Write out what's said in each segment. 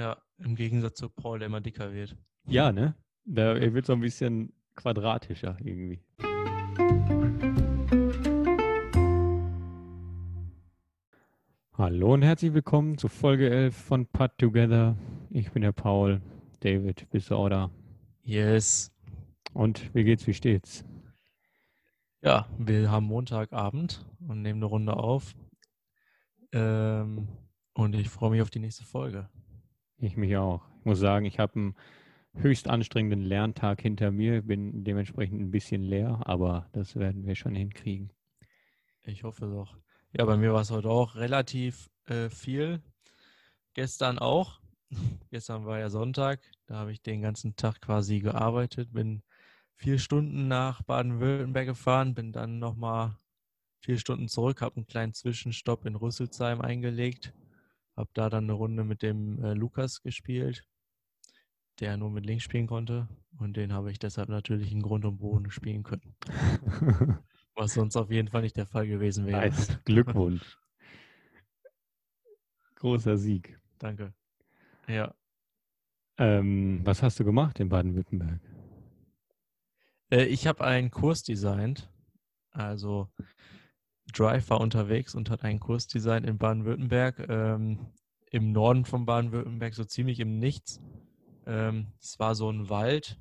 Ja, im Gegensatz zu Paul, der immer dicker wird. Ja, ne? Der, er wird so ein bisschen quadratischer irgendwie. Hallo und herzlich willkommen zu Folge 11 von Put Together. Ich bin der Paul. David, bist du auch da? Yes. Und wie geht's, wie steht's? Ja, wir haben Montagabend und nehmen eine Runde auf. Ähm, und ich freue mich auf die nächste Folge. Ich mich auch. Ich muss sagen, ich habe einen höchst anstrengenden Lerntag hinter mir, bin dementsprechend ein bisschen leer, aber das werden wir schon hinkriegen. Ich hoffe doch. Ja, bei mir war es heute auch relativ äh, viel. Gestern auch. Gestern war ja Sonntag. Da habe ich den ganzen Tag quasi gearbeitet, bin vier Stunden nach Baden-Württemberg gefahren, bin dann nochmal vier Stunden zurück, habe einen kleinen Zwischenstopp in Rüsselsheim eingelegt, habe da dann eine Runde mit dem äh, Lukas gespielt, der nur mit links spielen konnte und den habe ich deshalb natürlich in Grund und Boden spielen können. Was sonst auf jeden Fall nicht der Fall gewesen wäre. Nice. Glückwunsch. Großer Sieg. Danke. Ja. Ähm, was hast du gemacht in Baden-Württemberg? Äh, ich habe einen Kurs designt. Also Drive war unterwegs und hat einen Kurs designt in Baden-Württemberg, ähm, im Norden von Baden-Württemberg, so ziemlich im Nichts. Ähm, es war so ein Wald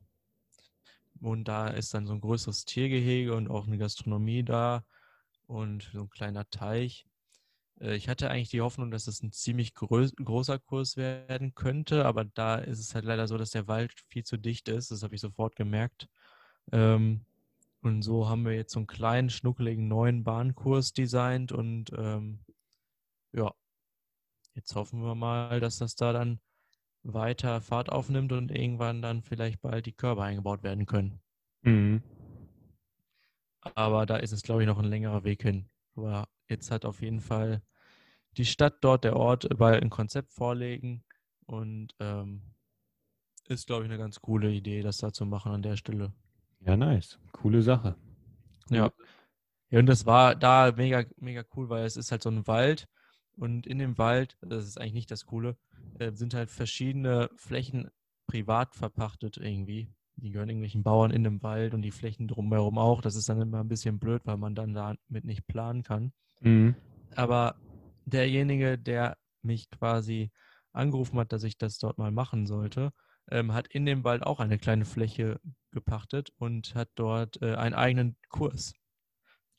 und da ist dann so ein größeres Tiergehege und auch eine Gastronomie da und so ein kleiner Teich. Äh, ich hatte eigentlich die Hoffnung, dass es ein ziemlich groß, großer Kurs werden könnte, aber da ist es halt leider so, dass der Wald viel zu dicht ist. Das habe ich sofort gemerkt. Ähm, und so haben wir jetzt so einen kleinen, schnuckeligen neuen Bahnkurs designt und ähm, ja, jetzt hoffen wir mal, dass das da dann weiter Fahrt aufnimmt und irgendwann dann vielleicht bald die Körper eingebaut werden können. Mhm. Aber da ist es, glaube ich, noch ein längerer Weg hin. Aber jetzt hat auf jeden Fall die Stadt dort, der Ort, bald ein Konzept vorlegen und ähm, ist, glaube ich, eine ganz coole Idee, das da zu machen an der Stelle. Ja, nice. Coole Sache. Ja. Ja, und das war da mega, mega cool, weil es ist halt so ein Wald und in dem Wald, das ist eigentlich nicht das Coole, äh, sind halt verschiedene Flächen privat verpachtet irgendwie. Die gehören irgendwelchen Bauern in dem Wald und die Flächen drumherum auch. Das ist dann immer ein bisschen blöd, weil man dann damit nicht planen kann. Mhm. Aber derjenige, der mich quasi angerufen hat, dass ich das dort mal machen sollte, ähm, hat in dem Wald auch eine kleine Fläche gepachtet und hat dort äh, einen eigenen Kurs.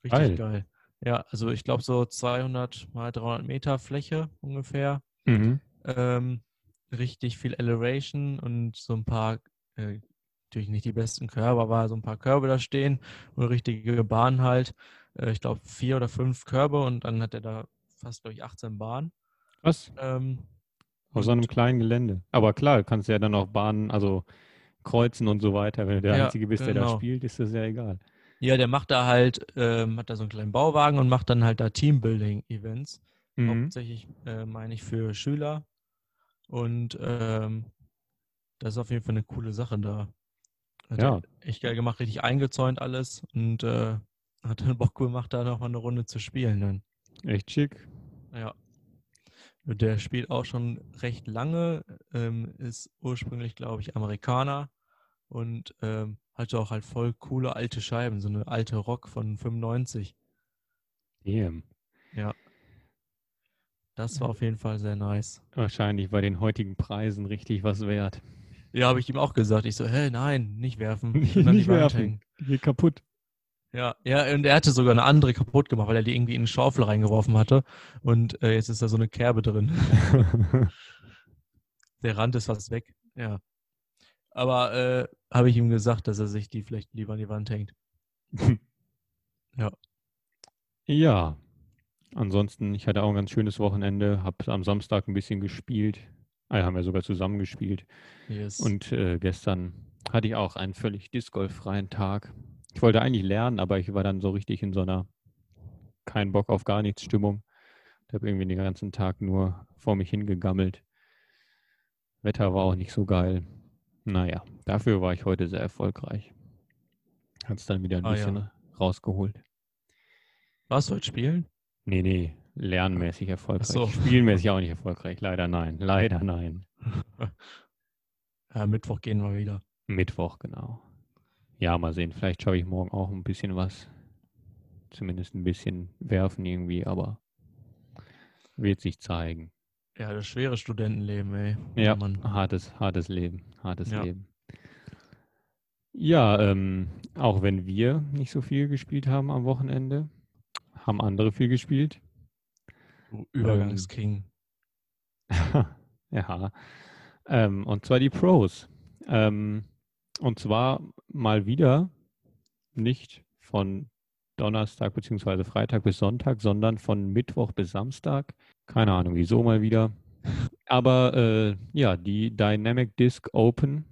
Richtig Geil. geil. Ja, also ich glaube so 200 mal 300 Meter Fläche ungefähr. Mhm. Ähm, richtig viel Elevation und so ein paar, äh, natürlich nicht die besten Körbe, aber so ein paar Körbe da stehen und richtige Bahnen halt. Äh, ich glaube vier oder fünf Körbe und dann hat er da fast, glaube ich, 18 Bahnen. Was? Ähm, Auf so einem kleinen Gelände. Aber klar, du kannst ja dann auch Bahnen, also kreuzen und so weiter. Wenn du der Ja, Einzige bist, der da genau. spielt, ist das ja egal. Ja, der macht da halt, ähm, hat da so einen kleinen Bauwagen und macht dann halt da Teambuilding-Events. Mhm. Hauptsächlich, äh, meine ich, für Schüler. Und ähm, das ist auf jeden Fall eine coole Sache da. Hat Ja. echt geil gemacht, richtig eingezäunt alles und äh, hat dann Bock gemacht, da nochmal eine Runde zu spielen dann. Echt schick. Ja. Der spielt auch schon recht lange, ähm, ist ursprünglich, glaube ich, Amerikaner und ähm, hatte auch halt voll coole alte Scheiben, so eine alte Rock von 95. Damn. Das war auf jeden Fall sehr nice. Wahrscheinlich bei den heutigen Preisen richtig was wert. Ja, habe ich ihm auch gesagt. Ich so, hä, nein, nicht werfen. Nicht werfen. Geht kaputt. Ja, ja, und er hatte sogar eine andere kaputt gemacht, weil er die irgendwie in eine Schaufel reingeworfen hatte. Und äh, jetzt ist da so eine Kerbe drin. Der Rand ist fast weg. Ja. Aber äh, habe ich ihm gesagt, dass er sich die vielleicht lieber an die Wand hängt. ja. Ansonsten, ich hatte auch ein ganz schönes Wochenende, habe am Samstag ein bisschen gespielt. Ah, haben wir sogar zusammen gespielt. Yes. Und äh, gestern hatte ich auch einen völlig discgolffreien Tag. Ich wollte eigentlich lernen, aber ich war dann so richtig in so einer kein Bock auf gar nichts Stimmung. Ich habe irgendwie den ganzen Tag nur vor mich hingegammelt. Wetter war auch nicht so geil. Naja, dafür war ich heute sehr erfolgreich. Hat es dann wieder ein Ah, bisschen ja. rausgeholt. Was soll spielen? Nee, nee, lernmäßig erfolgreich. so. Spielmäßig auch nicht erfolgreich. Leider nein. Leider nein. Ja, Mittwoch gehen wir wieder. Mittwoch, genau. Ja, mal sehen. Vielleicht schaue ich morgen auch ein bisschen was. Zumindest ein bisschen werfen irgendwie, aber wird sich zeigen. Ja, das schwere Studentenleben, ey. Ja, Mann. hartes, hartes Leben. Hartes Ja. Leben. Ja, ähm, auch wenn wir nicht so viel gespielt haben am Wochenende, haben andere viel gespielt. Du Übergangsking. ja. Ähm, und zwar die Pros. Ähm, und zwar mal wieder nicht von Donnerstag bzw. Freitag bis Sonntag, sondern von Mittwoch bis Samstag. Keine Ahnung, wieso mal wieder. Aber äh, ja, die Dynamic Disc Open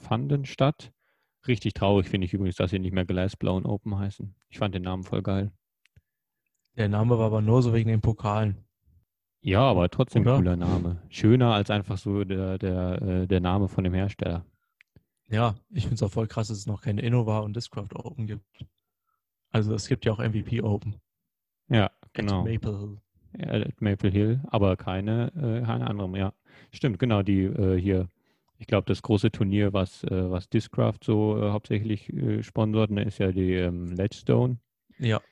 fanden statt. Richtig traurig finde ich übrigens, dass sie nicht mehr Glassblown Open heißen. Ich fand den Namen voll geil. Der Name war aber nur so wegen den Pokalen. Ja, aber trotzdem Oder? cooler Name. Schöner als einfach so der, der, äh, der Name von dem Hersteller. Ja, ich finde es auch voll krass, dass es noch keine Innova und Discraft Open gibt. Also es gibt ja auch MVP Open. Ja, At genau. Maple Hill. Ja, at Maple Hill, aber keine, äh, keine anderen. Ja, stimmt, genau. Die äh, hier, ich glaube, das große Turnier, was, äh, was Discraft so äh, hauptsächlich äh, sponsort, ne, ist ja die ähm, Ledgestone Ja,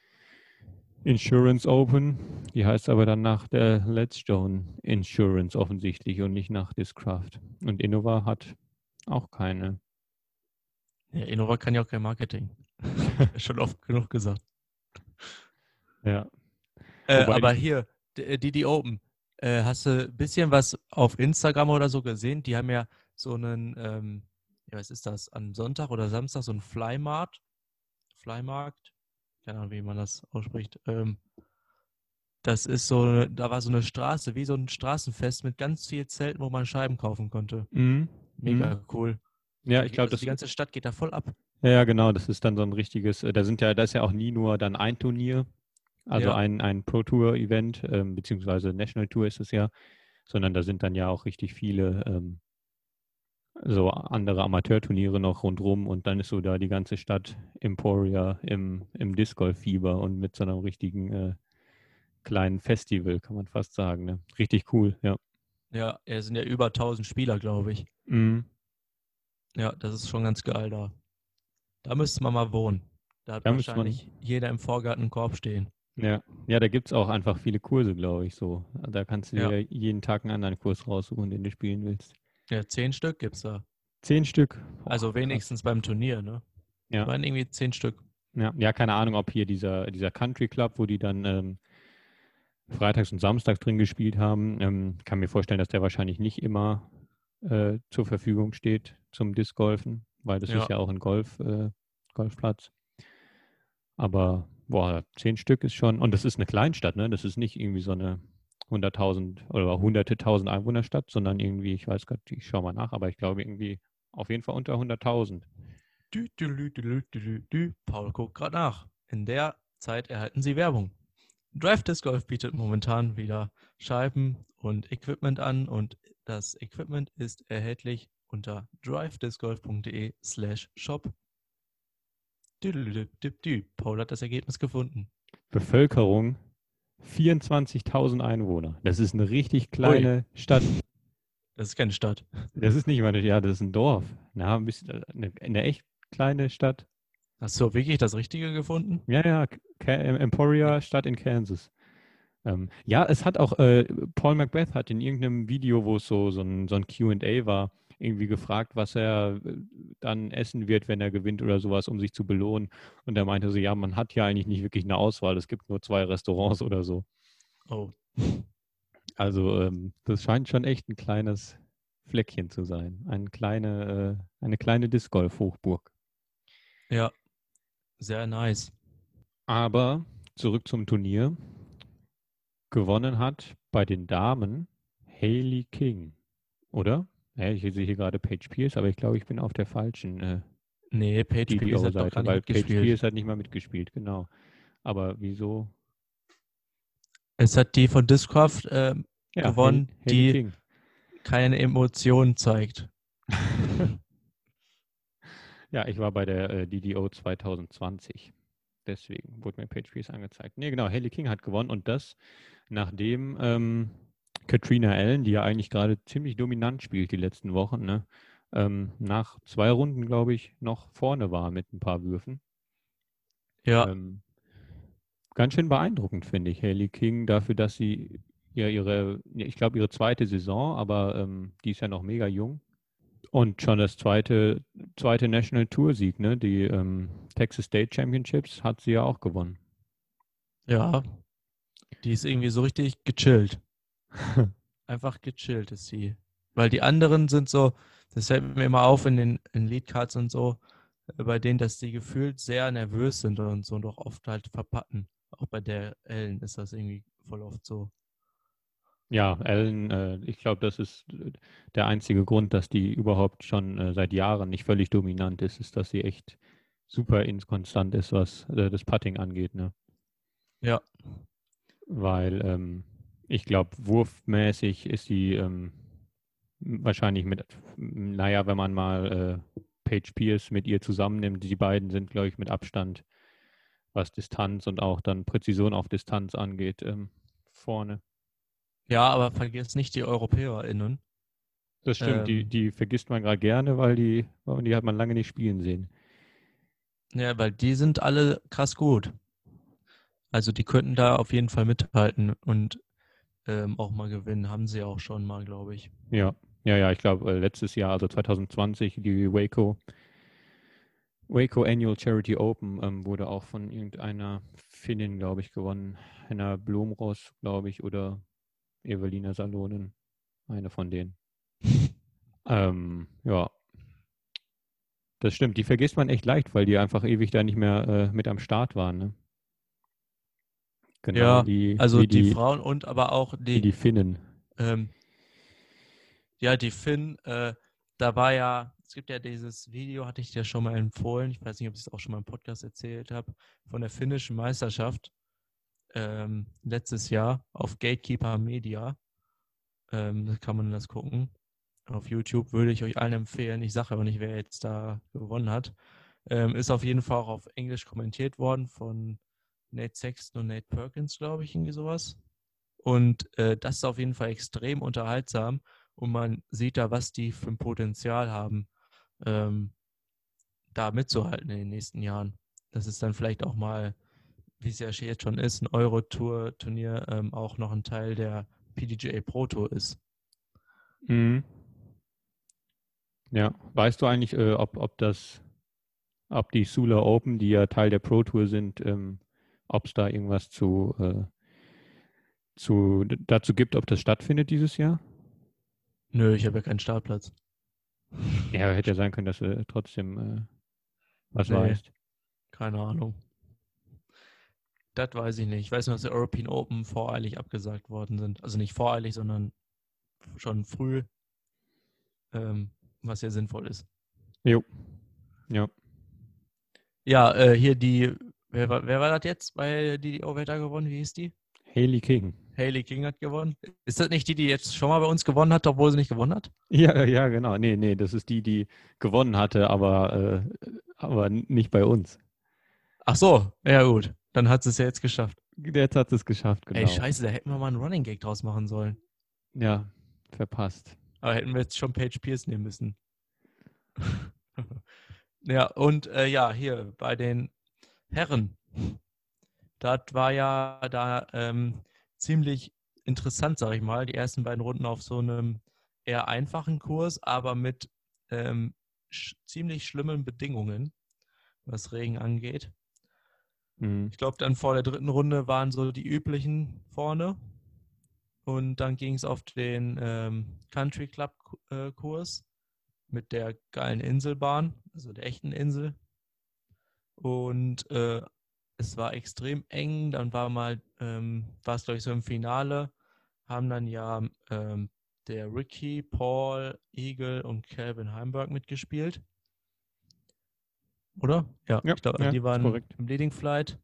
Insurance Open. Die heißt aber dann nach der Ledgestone Insurance offensichtlich und nicht nach Discraft. Und Innova hat auch keine. Ja Innova kann ja auch kein Marketing. Schon oft genug gesagt. Ja. Äh, aber hier, d- die, die Open. Äh, hast du ein bisschen was auf Instagram oder so gesehen? Die haben ja so einen, ähm, ja, was ist das, am Sonntag oder Samstag so einen Flymarkt. Flymarkt? Keine Ahnung, wie man das ausspricht. Ähm, das ist so, eine- da war so eine Straße, wie so ein Straßenfest mit ganz viel Zelten, wo man Scheiben kaufen konnte. Mhm. Mega cool. Ja, ich glaube, also das die ganze Stadt geht da voll ab. Ja, genau, das ist dann so ein richtiges, äh, da sind ja, da ist ja auch nie nur dann ein Turnier, also Ja. ein, ein Pro Tour Event, ähm, beziehungsweise National Tour ist es ja, sondern da sind dann ja auch richtig viele ähm, so andere Amateurturniere noch rundrum und dann ist so da die ganze Stadt Emporia im, im Disc Golf Fieber und mit so einem richtigen äh, kleinen Festival, kann man fast sagen. Ne? Richtig cool, ja. Ja, es sind ja über 1000 Spieler, glaube ich. Mhm. Ja, das ist schon ganz geil da. Da müsste man mal wohnen. Da hat Da müsste man- wahrscheinlich jeder im Vorgarten einen Korb stehen. Ja, ja, da gibt es auch einfach viele Kurse, glaube ich, so. Da kannst du Ja. dir jeden Tag einen anderen Kurs raussuchen, den du spielen willst. Ja, zehn Stück gibt's da. Zehn Stück. Boah, Also krass. wenigstens beim Turnier, ne? Ja. Waren irgendwie zehn Stück. Ja, ja, keine Ahnung, ob hier dieser, dieser Country Club, wo die dann ähm, freitags und samstags drin gespielt haben, ähm, kann mir vorstellen, dass der wahrscheinlich nicht immer äh, zur Verfügung steht zum Disc Golfen, weil das Ja. ist ja auch ein Golf, äh, Golfplatz. Aber boah, zehn Stück ist schon, und das ist eine Kleinstadt, ne? Das ist nicht irgendwie so eine 100.000 oder hunderte tausend Einwohnerstadt, sondern irgendwie, ich weiß gerade, ich schaue mal nach, aber ich glaube irgendwie auf jeden Fall unter 100.000. Dü, dü, dü, dü, dü, dü, dü, dü. Paul guckt gerade nach. In der Zeit erhalten Sie Werbung. Drive Disc Golf bietet momentan wieder Scheiben und Equipment an und das Equipment ist erhältlich unter drivediscgolf.de slash shop. Paul hat das Ergebnis gefunden. Bevölkerung 24.000 Einwohner. Das ist eine richtig kleine Stadt. Das ist keine Stadt. Das ist nicht mal eine, ja, das ist ein Dorf. Na, ein bisschen, eine, eine echt kleine Stadt. Hast du wirklich das Richtige gefunden? Ja, ja, Emporia, Stadt in Kansas. Ähm, ja, es hat auch, äh, Paul Macbeth hat in irgendeinem Video, wo es so, so ein, so ein QA war, irgendwie gefragt, was er äh, dann essen wird, wenn er gewinnt oder sowas, um sich zu belohnen. Und er meinte so, ja, man hat ja eigentlich nicht wirklich eine Auswahl. Es gibt nur zwei Restaurants oder so. Oh. Also ähm, das scheint schon echt ein kleines Fleckchen zu sein. Eine kleine, äh, eine kleine Disc Golf Hochburg. Ja. Sehr nice. Aber zurück zum Turnier. Gewonnen hat bei den Damen Haley King, oder? Ja, ich sehe hier gerade Paige Pierce, aber ich glaube, ich bin auf der falschen äh, Nee, Page Pierce hat doch gar weil nicht Paige mitgespielt. Pierce hat nicht mal mitgespielt, genau. Aber wieso? Es hat die von Discraft ähm, Ja, Gewonnen, Haley, Haley die- King. keine Emotionen zeigt. Ja, ich war bei der äh, DDO 2020. Deswegen wurde mir Page Pierce angezeigt. Nee, genau, Haley King hat gewonnen und das, nachdem ähm, Katrina Allen, die ja eigentlich gerade ziemlich dominant spielt die letzten Wochen, ne? ähm, nach zwei Runden, glaube ich, noch vorne war mit ein paar Würfen. Ja. Ähm, ganz schön beeindruckend, finde ich, Haley King, dafür, dass sie ja ihre, ich glaube, ihre zweite Saison, aber ähm, die ist ja noch mega jung. Und schon das zweite, zweite National Tour Sieg, ne? Die ähm, Texas State Championships hat sie ja auch gewonnen. Ja. Die ist irgendwie so richtig gechillt. Einfach gechillt ist sie. Weil die anderen sind so, das fällt mir immer auf in den in Leadcards und so, äh, bei denen, dass die gefühlt sehr nervös sind und so und auch oft halt verpacken. Auch bei der Ellen ist das irgendwie voll oft so. Ja, Ellen, äh, ich glaube, das ist äh, der einzige Grund, dass die überhaupt schon äh, seit Jahren nicht völlig dominant ist, ist, dass sie echt super inkonstant ist, was äh, das Putting angeht. Ne? Ja. Weil ähm, ich glaube, wurfmäßig ist sie ähm, wahrscheinlich mit, naja, wenn man mal äh, Paige Pierce mit ihr zusammennimmt, die beiden sind, glaube ich, mit Abstand, was Distanz und auch dann Präzision auf Distanz angeht, ähm, vorne. Ja, aber vergiss nicht die EuropäerInnen. Das stimmt, ähm, die, die vergisst man gerade gerne, weil die, die hat man lange nicht spielen sehen. Ja, weil die sind alle krass gut. Also die könnten da auf jeden Fall mithalten und ähm, auch mal gewinnen. Haben sie auch schon mal, glaube ich. Ja, ja, ja, ich glaube, äh, letztes Jahr, also 2020, die Waco, Waco Annual Charity Open ähm, wurde auch von irgendeiner Finnin, glaube ich, gewonnen. Henna Blomros, glaube ich, oder Evelina Salonen. Eine von denen. ähm, ja. Das stimmt, die vergisst man echt leicht, weil die einfach ewig da nicht mehr äh, mit am Start waren. Ne? Genau, ja, die, also die, die, Frauen und aber auch die, die Finnen. Ähm, ja, die Finn, äh, da war ja, es gibt ja dieses Video, hatte ich dir schon mal empfohlen, ich weiß nicht, ob ich es auch schon mal im Podcast erzählt habe, von der finnischen Meisterschaft ähm, letztes Jahr auf Gatekeeper Media. Ähm, da kann man das gucken. Auf YouTube würde ich euch allen empfehlen. Ich sage aber nicht, wer jetzt da gewonnen hat. Ähm, ist auf jeden Fall auch auf Englisch kommentiert worden von Nate Sexton und Nate Perkins, glaube ich, irgendwie sowas. Und äh, das ist auf jeden Fall extrem unterhaltsam und man sieht da, was die für ein Potenzial haben, ähm, da mitzuhalten in den nächsten Jahren. Das ist dann vielleicht auch mal, wie es ja jetzt schon ist, ein Euro-Tour-Turnier ähm, auch noch ein Teil der PDGA Pro Tour ist. Mhm. Ja, weißt du eigentlich, äh, ob, ob das, ob die Sula Open, die ja Teil der Pro Tour sind, ähm, ob es da irgendwas zu, äh, zu dazu gibt, ob das stattfindet dieses Jahr? Nö, ich habe ja keinen Startplatz. Ja, hätte ja sein können, dass du trotzdem äh, was nee, weißt. Keine Ahnung. Das weiß ich nicht. Ich weiß nur, dass die European Open voreilig abgesagt worden sind. Also nicht voreilig, sondern schon früh, ähm, was ja sinnvoll ist. Jo. Ja. Ja, äh, hier die, wer, wer war das jetzt bei die, die Overhead gewonnen? Wie hieß die? Haley King. Haley King hat gewonnen. Ist das nicht die, die jetzt schon mal bei uns gewonnen hat, obwohl sie nicht gewonnen hat? Ja, ja, genau. Nee, nee, das ist die, die gewonnen hatte, aber, äh, aber nicht bei uns. Ach so, ja gut. Dann hat es ja jetzt geschafft. Jetzt hat es geschafft, genau. Ey, scheiße, da hätten wir mal einen Running Gag draus machen sollen. Ja, verpasst. Aber hätten wir jetzt schon Page Pierce nehmen müssen. ja, und äh, ja, hier bei den Herren das war ja da ähm, ziemlich interessant, sag ich mal. Die ersten beiden Runden auf so einem eher einfachen Kurs, aber mit ähm, sch ziemlich schlimmen Bedingungen, was Regen angeht. Mhm. Ich glaube, dann vor der dritten Runde waren so die üblichen vorne. Und dann ging es auf den ähm, Country Club äh, Kurs mit der geilen Inselbahn, also der echten Insel. Und äh, es war extrem eng. Dann war mal, ähm, war es glaube ich so im Finale, haben dann ja ähm, der Ricky, Paul, Eagle und Calvin Heimberg mitgespielt. Oder? Ja, ja ich glaube, ja, die waren korrekt. im Leading Flight.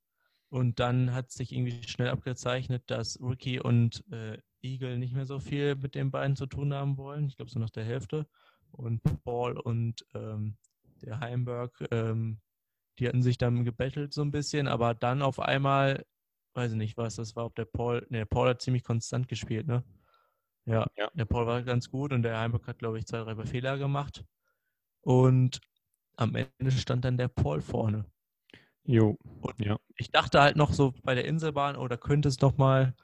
Und dann hat sich irgendwie schnell abgezeichnet, dass Ricky und äh, Eagle nicht mehr so viel mit den beiden zu tun haben wollen. Ich glaube, so nach der Hälfte. Und Paul und ähm, der Heimberg ähm, die hatten sich dann gebettelt so ein bisschen, aber dann auf einmal, weiß ich nicht, was das war, ob der Paul, ne, Paul hat ziemlich konstant gespielt, ne? Ja, Ja. der Paul war ganz gut und der Heimberg hat, glaube ich, zwei, drei Fehler gemacht. Und am Ende stand dann der Paul vorne. Jo. Ich dachte halt noch so bei der Inselbahn, oh, da könnte es noch mal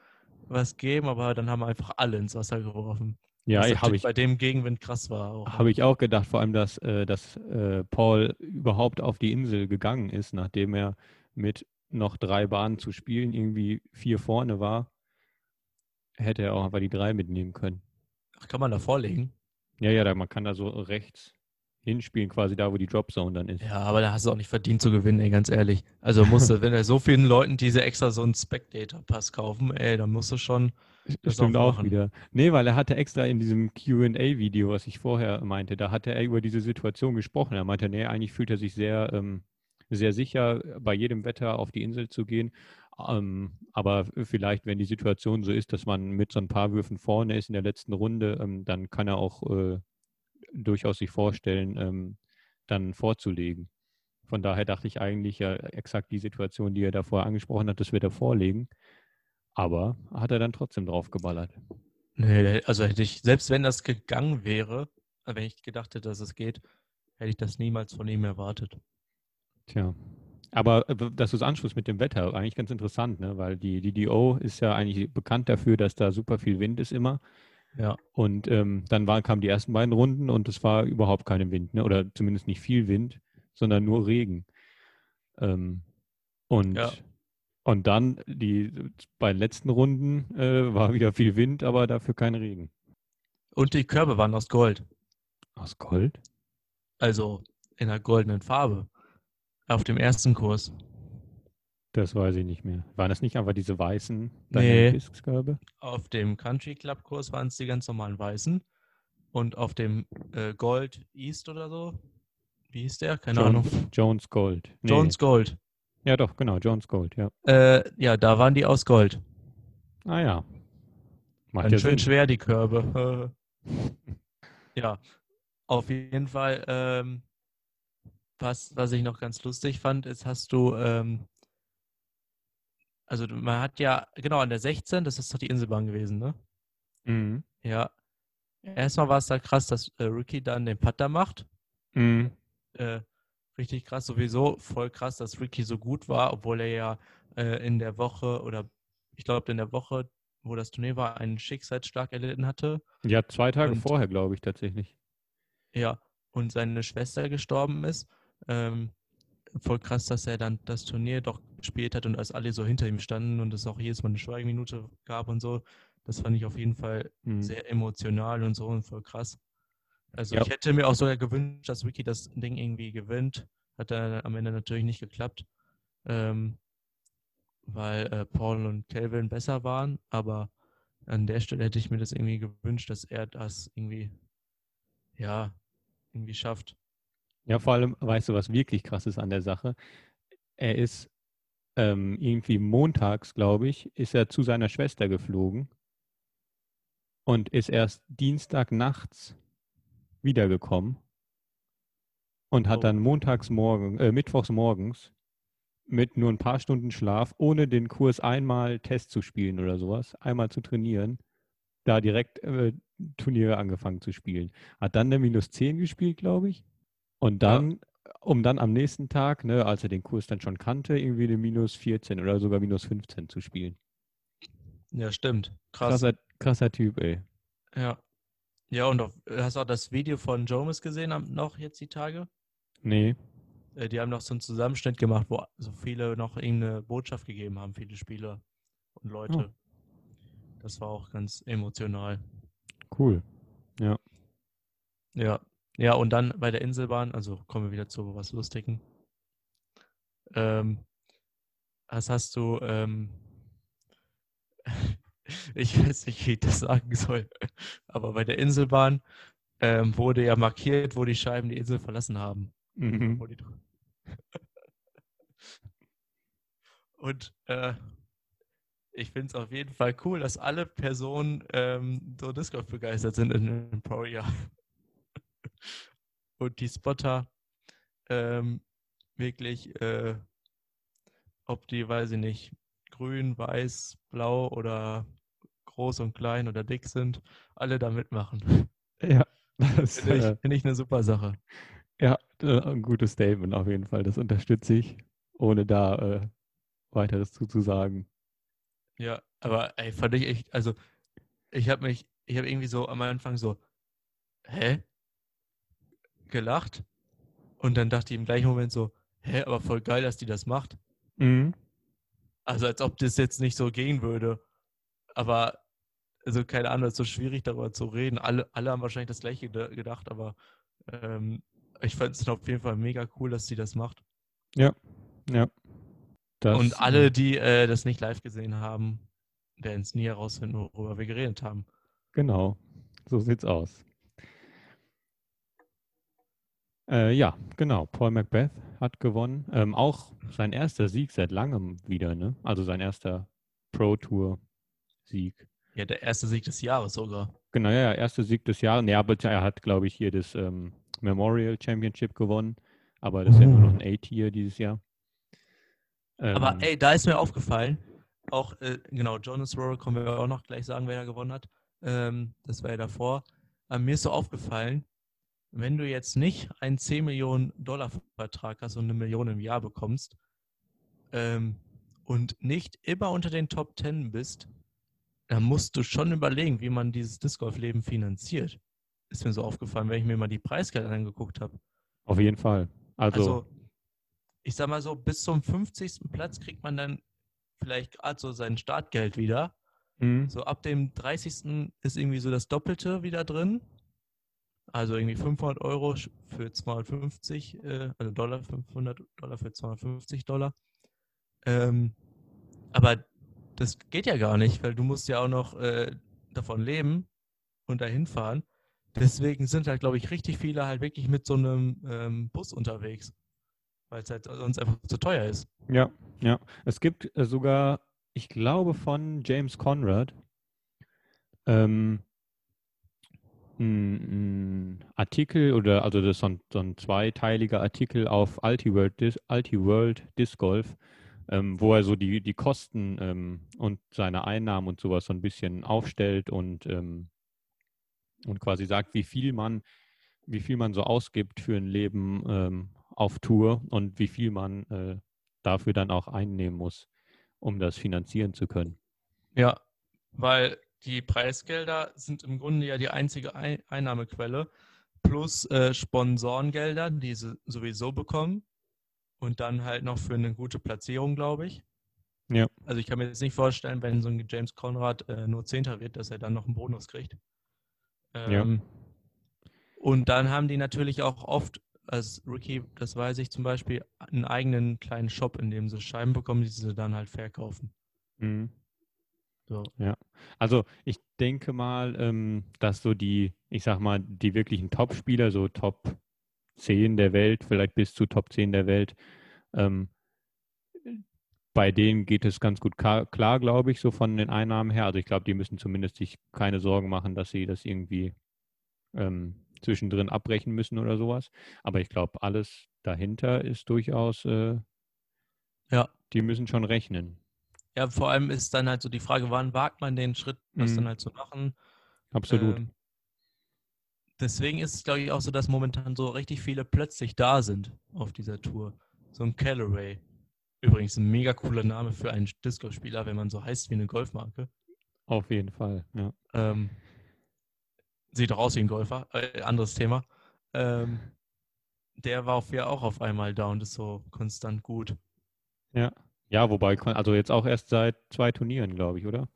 was geben, aber dann haben wir einfach alle ins Wasser geworfen. Ja, habe ich, bei dem Gegenwind krass war. Auch, ne? hab ich auch gedacht, vor allem, dass, äh, dass äh, Paul überhaupt auf die Insel gegangen ist, nachdem er mit noch drei Bahnen zu spielen irgendwie vier vorne war, hätte er auch einfach die drei mitnehmen können. Ach, kann man da vorlegen? Ja, ja, da, man kann da so rechts hinspielen, quasi da, wo die Dropzone dann ist. Ja, aber da hast du auch nicht verdient zu gewinnen, ey, ganz ehrlich. Also musst du, wenn er so vielen Leuten diese extra so einen Spectator-Pass kaufen, ey, dann musst du schon. das Stimmt auch wieder. Nee, weil er hatte extra in diesem QA-Video, was ich vorher meinte, da hatte er über diese Situation gesprochen. Er meinte, nee, eigentlich fühlt er sich sehr, ähm, sehr sicher, bei jedem Wetter auf die Insel zu gehen. Ähm, aber vielleicht, wenn die Situation so ist, dass man mit so ein paar Würfen vorne ist in der letzten Runde, ähm, dann kann er auch äh, durchaus sich vorstellen, ähm, dann vorzulegen. Von daher dachte ich eigentlich ja exakt die Situation, die er da vorher angesprochen hat, das wird er vorlegen. Aber hat er dann trotzdem drauf geballert. Nee, also hätte ich, selbst wenn das gegangen wäre, äh, wenn ich gedacht hätte, dass es geht, hätte ich das niemals von ihm erwartet. Tja. Aber äh, du es anschluss mit dem Wetter, eigentlich ganz interessant, ne? weil die DDO ist ja eigentlich bekannt dafür, dass da super viel Wind ist immer. Ja. Und ähm, dann war, kamen die ersten beiden Runden und es war überhaupt kein Wind, ne? oder zumindest nicht viel Wind, sondern nur Regen. Ähm, und, Ja. und dann die bei den letzten Runden äh, war wieder viel Wind, aber dafür kein Regen. Und die Körbe waren aus Gold. Aus Gold? Also in einer goldenen Farbe. Auf dem ersten Kurs. Das weiß ich nicht mehr. Waren das nicht einfach diese weißen Nee. Discs-Körbe? Auf dem Country Club Kurs waren es die ganz normalen weißen. Und auf dem äh, Gold East oder so. Wie hieß der? Keine Ahnung. Jones, Jones Gold. Nee. Jones Gold. Ja, doch, genau, Jones Gold, ja. Äh, ja, da waren die aus Gold. Ah ja. Macht Ganz ja schön Sinn. schwer, die Körbe. ja, auf jeden Fall. Ähm, was, was ich noch ganz lustig fand, ist, hast du, ähm, also man hat ja, genau, an der 16, das ist doch die Inselbahn gewesen, ne? Mhm. Ja. Erstmal war es da krass, dass äh, Ricky dann den Putter macht. Mhm. Äh, richtig krass, sowieso voll krass, dass Ricky so gut war, obwohl er ja äh, in der Woche oder ich glaube in der Woche, wo das Turnier war, einen Schicksalsschlag erlitten hatte. Ja, zwei Tage Und- vorher, glaube ich, tatsächlich. Ja, und seine Schwester gestorben ist. Ähm, voll krass, dass er dann das Turnier doch gespielt hat und als alle so hinter ihm standen und es auch jedes Mal eine Schweigeminute gab und so. Das fand ich auf jeden Fall Mhm. sehr emotional und so und voll krass. Also Ja. ich hätte mir auch sogar gewünscht, dass Ricky das Ding irgendwie gewinnt. Hat dann am Ende natürlich nicht geklappt, ähm, weil äh, Paul und Calvin besser waren. Aber an der Stelle hätte ich mir das irgendwie gewünscht, dass er das irgendwie, ja, irgendwie schafft. Ja, vor allem, weißt du, was wirklich krass ist an der Sache? Er ist ähm, irgendwie montags, glaube ich, ist er zu seiner Schwester geflogen und ist erst Dienstag nachts wiedergekommen und hat Oh. dann montags morgen, äh, mittwochs morgens mit nur ein paar Stunden Schlaf, ohne den Kurs einmal Test zu spielen oder sowas, einmal zu trainieren, da direkt äh, Turniere angefangen zu spielen. Hat dann eine minus 10 gespielt, glaube ich. Und Ja. dann, um dann am nächsten Tag, ne, als er den Kurs dann schon kannte, irgendwie eine minus 14 oder sogar minus 15 zu spielen. Ja, stimmt. Krass. Krasser, krasser Typ, ey. Ja. Ja, und auf, hast du auch das Video von Jomis gesehen noch jetzt die Tage? Nee. Äh, Die haben noch so einen Zusammenschnitt gemacht, wo so viele noch irgendeine Botschaft gegeben haben, viele Spieler und Leute. Das war auch ganz emotional. Cool. Ja. Ja, und dann bei der Inselbahn, also kommen wir wieder zu was Lustigen. Ähm, was hast du, ähm, ich weiß nicht, wie ich das sagen soll, aber bei der Inselbahn ähm, wurde ja markiert, wo die Scheiben die Insel verlassen haben. Mhm. Und äh, ich finde es auf jeden Fall cool, dass alle Personen ähm, so Disc Golf begeistert sind in, in Jahr. Und die Spotter ähm, wirklich, äh, ob die, weiß ich nicht, grün, weiß, blau oder groß und klein oder dick sind, alle da mitmachen. Ja, das Finde ich, äh, find ich eine super Sache. ja, ein gutes Statement auf jeden Fall. Das unterstütze ich, ohne da äh, weiteres zuzusagen. Ja, aber ey, fand ich echt, also ich habe mich, ich habe irgendwie so am Anfang so, hä? Gelacht. Und dann dachte ich im gleichen Moment so, hä, aber voll geil, dass die das macht. Mhm. Also als ob das jetzt nicht so gehen würde. Aber, also keine Ahnung, es ist so schwierig darüber zu reden. Alle, alle haben wahrscheinlich das gleiche geda- gedacht, aber ähm, ich fand es auf jeden Fall mega cool, dass sie das macht. Ja. Das, Und alle, die äh, das nicht live gesehen haben, werden es nie herausfinden, worüber wir geredet haben. Genau, so sieht's aus. Äh, ja, genau. Paul Macbeth hat gewonnen. Ähm, auch sein erster Sieg seit langem wieder, ne? Also sein erster Pro Tour Sieg. Ja, der erste Sieg des Jahres sogar. Genau, ja, ja, erster Sieg des Jahres. Nee, aber er hat, glaube ich, hier das ähm, Memorial Championship gewonnen. Aber das ist ja nur noch ein A-Tier dieses Jahr. Aber Ähm, ey, da ist mir aufgefallen, auch, äh, genau, Jonas Rowe kommen wir auch noch gleich sagen, wer da gewonnen hat. Ähm, das war ja davor. Aber mir ist so aufgefallen, wenn du jetzt nicht einen 10 Millionen Dollar Vertrag hast und eine Million im Jahr bekommst ähm, und nicht immer unter den Top 10 bist, dann musst du schon überlegen, wie man dieses Disc Golf Leben finanziert. Ist mir so aufgefallen, wenn ich mir mal die Preisgelder angeguckt habe. auf jeden Fall. Also, Also, ich sag mal so, bis zum 50. Platz kriegt man dann vielleicht gerade so sein Startgeld wieder. mh, So ab dem 30. ist irgendwie so das Doppelte wieder drin. Also irgendwie 500 Euro für 250, äh, also Dollar, 500 Dollar für 250 Dollar. Ähm, aber das geht ja gar nicht, weil du musst ja auch noch äh, davon leben und dahin fahren. Deswegen sind halt, glaube ich, richtig viele halt wirklich mit so einem ähm, Bus unterwegs, weil es halt sonst einfach zu teuer ist. Ja, ja. Es gibt äh, sogar, ich glaube, von James Conrad ähm, ein, Artikel oder also das ist so ein, so ein zweiteiliger Artikel auf Altiworld, Dis, Altiworld Disc Golf, ähm, wo er so die, die Kosten ähm, und seine Einnahmen und sowas so ein bisschen aufstellt und, ähm, und quasi sagt, wie viel man, wie viel man so ausgibt für ein Leben ähm, auf Tour und wie viel man äh, dafür dann auch einnehmen muss, um das finanzieren zu können. Ja, weil die Preisgelder sind im Grunde ja die einzige Ein Einnahmequelle, plus äh, Sponsorengelder, die sie sowieso bekommen. Und dann halt noch für eine gute Platzierung, glaube ich. Ja. Also ich kann mir jetzt nicht vorstellen, wenn so ein James Conrad äh, nur Zehnter wird, dass er dann noch einen Bonus kriegt. Ja. Ähm, Und dann haben die natürlich auch oft als Rookie, das weiß ich zum Beispiel, einen eigenen kleinen Shop, in dem sie Scheiben bekommen, die sie dann halt verkaufen. Mhm. So. Also ich denke mal, ähm, dass so die, ich sag mal, die wirklichen Top-Spieler, so Top 10 der Welt, vielleicht bis zu Top 10 der Welt, ähm, bei denen geht es ganz gut klar, glaube ich, so von den Einnahmen her. Also ich glaube, die müssen zumindest sich keine Sorgen machen, dass sie das irgendwie ähm, zwischendrin abbrechen müssen oder sowas. Aber ich glaube, alles dahinter ist durchaus, äh, Ja. die müssen schon rechnen. Ja, vor allem ist dann halt so die Frage, wann wagt man den Schritt, das Mhm. dann halt zu machen. Absolut. Ähm, deswegen ist es, glaube ich, auch so, dass momentan so richtig viele plötzlich da sind auf dieser Tour. So ein Callaway. Übrigens ein mega cooler Name für einen Disco-Spieler, wenn man so heißt wie eine Golfmarke. Auf jeden Fall, ja. Ähm, sieht doch aus wie ein Golfer, äh, anderes Thema. Ähm, der war auf, ja auch auf einmal da und ist so konstant gut. Ja, wobei, kon- also jetzt auch erst seit zwei Turnieren, glaube ich, oder?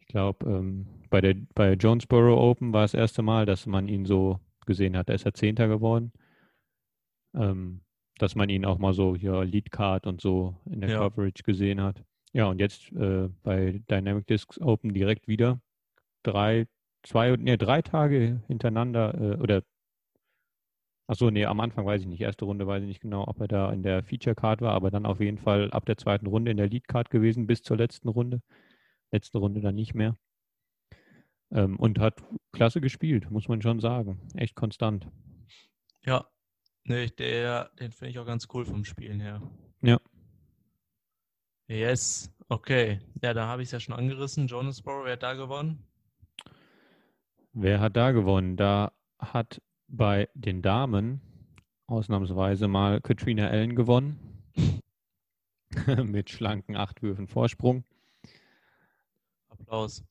Ich glaube, ähm, bei der bei Jonesboro Open war es das erste Mal, dass man ihn so gesehen hat. Da ist er Zehnter geworden. Ähm, dass man ihn auch mal so hier Lead Card und so in der Ja. Coverage gesehen hat. Ja, und jetzt äh, bei Dynamic Discs Open direkt wieder drei, zwei, nee, drei Tage hintereinander äh, oder Achso, nee, am Anfang weiß ich nicht. Erste Runde weiß ich nicht genau, ob er da in der Feature Card war, aber dann auf jeden Fall ab der zweiten Runde in der Lead Card gewesen bis zur letzten Runde. Letzte Runde dann nicht mehr. Ähm, und hat klasse gespielt, muss man schon sagen. Echt konstant. Ja, nee, der, den finde ich auch ganz cool vom Spielen her. Ja. Yes, okay. Ja, da habe ich es ja schon angerissen. Jonesboro, wer hat da gewonnen? Wer hat da gewonnen? Da hat bei den Damen ausnahmsweise mal Katrina Allen gewonnen. Mit schlanken acht Würfen Vorsprung. Applaus.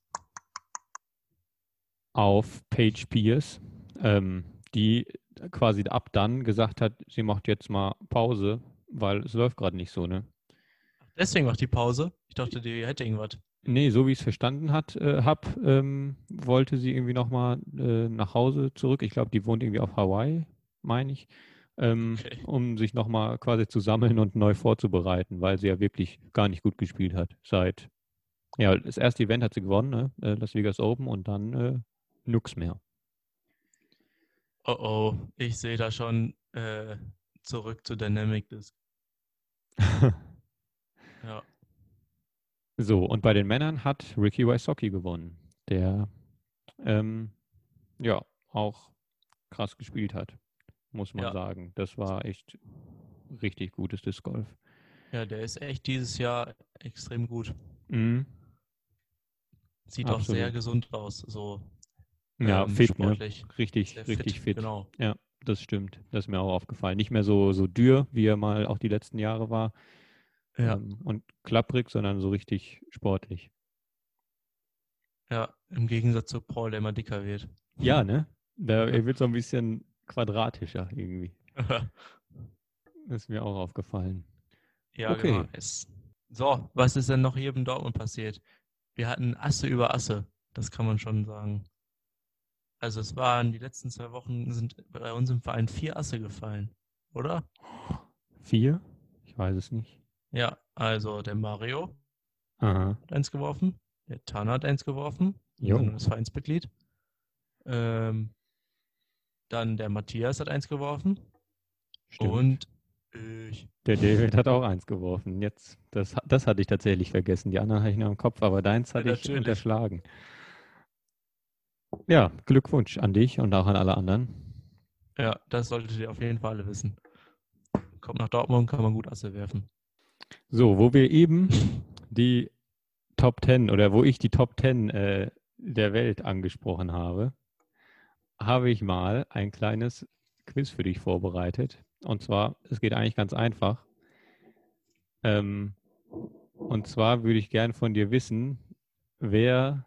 Auf Paige Pierce, ähm, die quasi ab dann gesagt hat, sie macht jetzt mal Pause, weil es läuft gerade nicht so, ne? Deswegen macht die Pause. Ich dachte, die hätte irgendwas. Nee, so wie ich es verstanden hat, äh, hab, ähm, wollte sie irgendwie nochmal äh, nach Hause zurück. Ich glaube, die wohnt irgendwie auf Hawaii, meine ich, ähm, Okay. um sich nochmal quasi zu sammeln und neu vorzubereiten, weil sie ja wirklich gar nicht gut gespielt hat. Seit, ja, das erste Event hat sie gewonnen, ne? äh, Las Vegas Open und dann äh, nix mehr. Oh oh, ich sehe da schon äh, zurück zu Dynamic Disc. Ja. So, und bei den Männern hat Ricky Wysocki gewonnen, der ähm, ja auch krass gespielt hat, muss man Ja. sagen. Das war echt richtig gutes Disc Golf. ja, der ist echt dieses Jahr extrem gut. Mhm. Sieht auch sehr Absolut. gesund aus, so Ja, ähm, fit, ne? sportlich. Richtig, Sehr richtig fit. Genau. Ja, das stimmt. Das ist mir auch aufgefallen. Nicht mehr so, so dürr, wie er mal auch die letzten Jahre war. Ja, Ähm, und klapprig, sondern so richtig sportlich. ja, im Gegensatz zu Paul, der immer dicker wird. Ja, ne? Da, er wird so ein bisschen quadratischer irgendwie. Das ist mir auch aufgefallen. ja, Okay. genau. Es, so, was ist denn noch hier in Dortmund passiert? Wir hatten Asse über Asse, das kann man schon sagen. Also es waren die letzten zwei Wochen sind bei uns im Verein vier Asse gefallen, oder? Vier? Ich weiß es nicht. Ja, also der Mario Aha. hat eins geworfen, der Tana hat eins geworfen, Jo. also das Vereinsmitglied. Ähm, dann der Matthias hat eins geworfen Stimmt. und ich. Der David hat auch eins geworfen. Jetzt, das, das hatte ich tatsächlich vergessen. Die anderen hatte ich noch im Kopf, aber deins Ja, hatte ich natürlich. unterschlagen. Ja, Glückwunsch an dich und auch an alle anderen. Ja, das solltet ihr auf jeden Fall alle wissen. Kommt nach Dortmund, kann man gut Asse werfen. So, wo wir eben die Top 10 oder wo ich die Top 10 äh, der Welt angesprochen habe, habe ich mal ein kleines Quiz für dich vorbereitet. Und zwar, es geht eigentlich ganz einfach. Ähm, und zwar würde ich gern von dir wissen, wer